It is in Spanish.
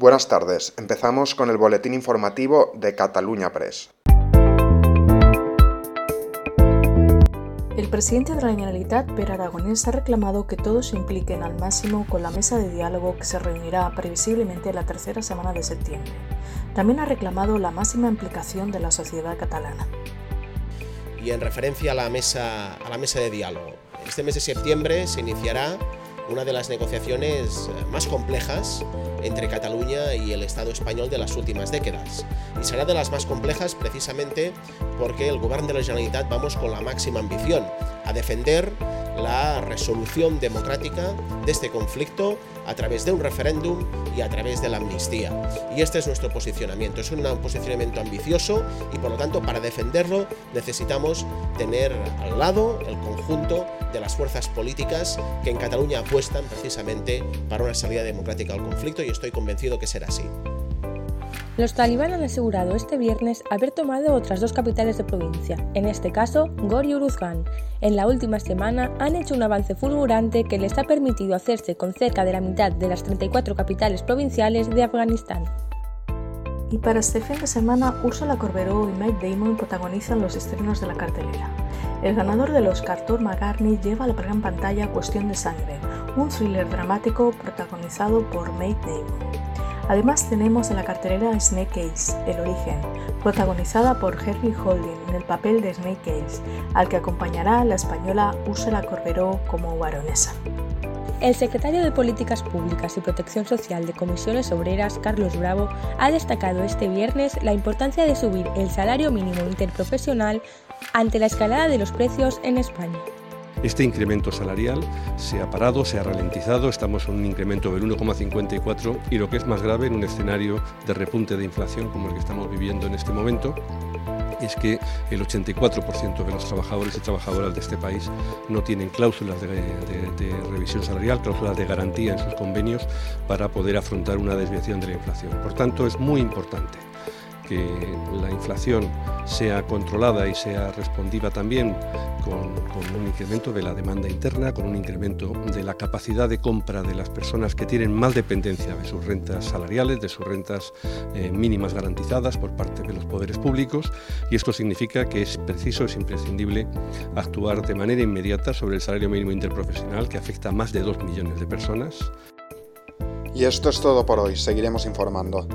Buenas tardes. Empezamos con el boletín informativo de Cataluña Press. El presidente de la Generalitat, Per Aragonés, ha reclamado que todos se impliquen al máximo con la mesa de diálogo que se reunirá previsiblemente la tercera semana de septiembre. También ha reclamado la máxima implicación de la sociedad catalana. Y en referencia a la mesa, a la mesa de diálogo, este mes de septiembre se iniciará una de las negociaciones eh, más complejas entre Cataluña y el Estado español de las últimas décadas. Y será de las más complejas precisamente porque el Gobierno de la Generalitat vamos con la máxima ambición a defender la resolución democrática de este conflicto a través de un referéndum y a través de la amnistía. Y este es nuestro posicionamiento. Es un posicionamiento ambicioso y por lo tanto para defenderlo necesitamos tener al lado el conjunto de las fuerzas políticas que en Cataluña apuestan precisamente para una salida democrática al conflicto y estoy convencido que será así. Los talibán han asegurado este viernes haber tomado otras dos capitales de provincia, en este caso Gor y Uruzgan. En la última semana han hecho un avance fulgurante que les ha permitido hacerse con cerca de la mitad de las 34 capitales provinciales de Afganistán. Y para este fin de semana, Ursula Corberó y Mike Damon protagonizan los estrenos de la cartelera. El ganador del Oscar, Thor McCartney, lleva a la gran pantalla Cuestión de Sangre, un thriller dramático protagonizado por Mike Damon. Además tenemos en la cartelera Snake Eyes, El origen, protagonizada por Henry Holding en el papel de Snake Eyes, al que acompañará la española Úrsula Corberó como baronesa. El secretario de Políticas Públicas y Protección Social de Comisiones Obreras, Carlos Bravo, ha destacado este viernes la importancia de subir el salario mínimo interprofesional ante la escalada de los precios en España. Este incremento salarial se ha parado, se ha ralentizado, estamos en un incremento del 1,54 y lo que es más grave en un escenario de repunte de inflación como el que estamos viviendo en este momento, es que el 84% de los trabajadores y trabajadoras de este país no tienen cláusulas de, de, revisión salarial, cláusulas de garantía en sus convenios para poder afrontar una desviación de la inflación. Por tanto, es muy importante que la inflación sea controlada y sea respondiva también con, un incremento de la demanda interna, con un incremento de la capacidad de compra de las personas que tienen más dependencia de sus rentas salariales, de sus rentas eh, mínimas garantizadas por parte de los poderes públicos y esto significa que es preciso, es imprescindible actuar de manera inmediata sobre el salario mínimo interprofesional que afecta a más de dos millones de personas. Y esto es todo por hoy, seguiremos informando.